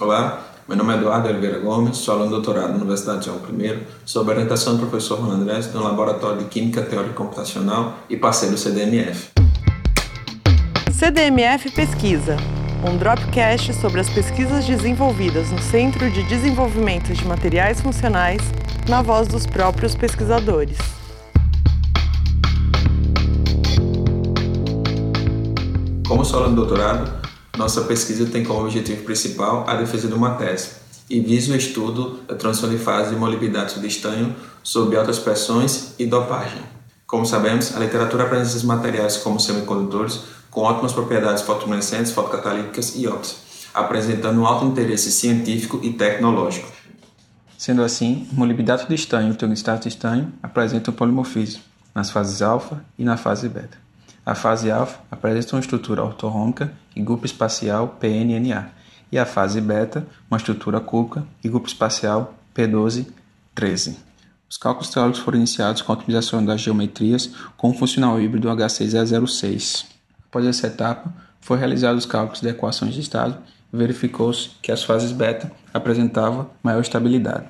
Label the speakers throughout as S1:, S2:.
S1: Olá, meu nome é Eduardo Oliveira Gomes, sou aluno doutorado na Universidade João I, sob a orientação do professor Ronald Andrés, do Laboratório de Química Teórica Computacional e parceiro do CDMF.
S2: CDMF Pesquisa, um dropcast sobre as pesquisas desenvolvidas no Centro de Desenvolvimento de Materiais Funcionais, na voz dos próprios pesquisadores.
S1: Como sou aluno doutorado, nossa pesquisa tem como objetivo principal a defesa de uma tese e visa o estudo da transição de fase de molibdato de estanho sob altas pressões e dopagem. Como sabemos, a literatura apresenta esses materiais como semicondutores com ótimas propriedades fotoluminescentes, fotocatalíticas e ópticas, apresentando um alto interesse científico e tecnológico.
S3: Sendo assim, o molibdato de estanho e o tungstato de estanho apresentam polimorfismo nas fases alfa e na fase beta. A fase alfa apresenta uma estrutura ortorrômica e grupo espacial PNNA, e a fase beta, uma estrutura cúbica e grupo espacial P12-13. Os cálculos teóricos foram iniciados com a otimização das geometrias com o funcional híbrido H6E06. Após essa etapa, foi realizado os cálculos de equações de estado e verificou-se que as fases beta apresentavam maior estabilidade.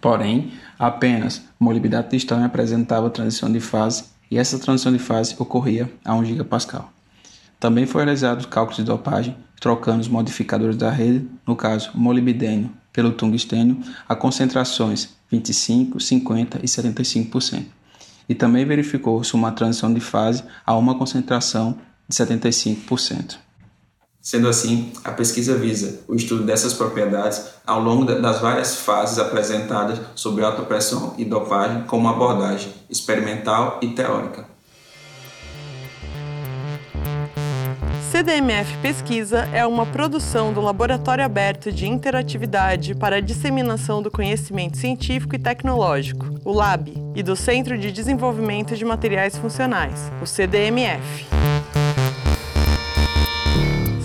S3: Porém, apenas molibdato de estanho apresentava transição de fase e essa transição de fase ocorria a 1 GPa. Também foi realizado cálculos de dopagem, trocando os modificadores da rede, no caso molibdênio pelo tungstênio, a concentrações 25, 50 e 75%. E também verificou-se uma transição de fase a uma concentração de 75%.
S1: Sendo assim, a pesquisa visa o estudo dessas propriedades ao longo das várias fases apresentadas sob alta pressão e dopagem como abordagem experimental e teórica.
S2: CDMF Pesquisa é uma produção do Laboratório Aberto de Interatividade para a Disseminação do Conhecimento Científico e Tecnológico, o LAB, e do Centro de Desenvolvimento de Materiais Funcionais, o CDMF.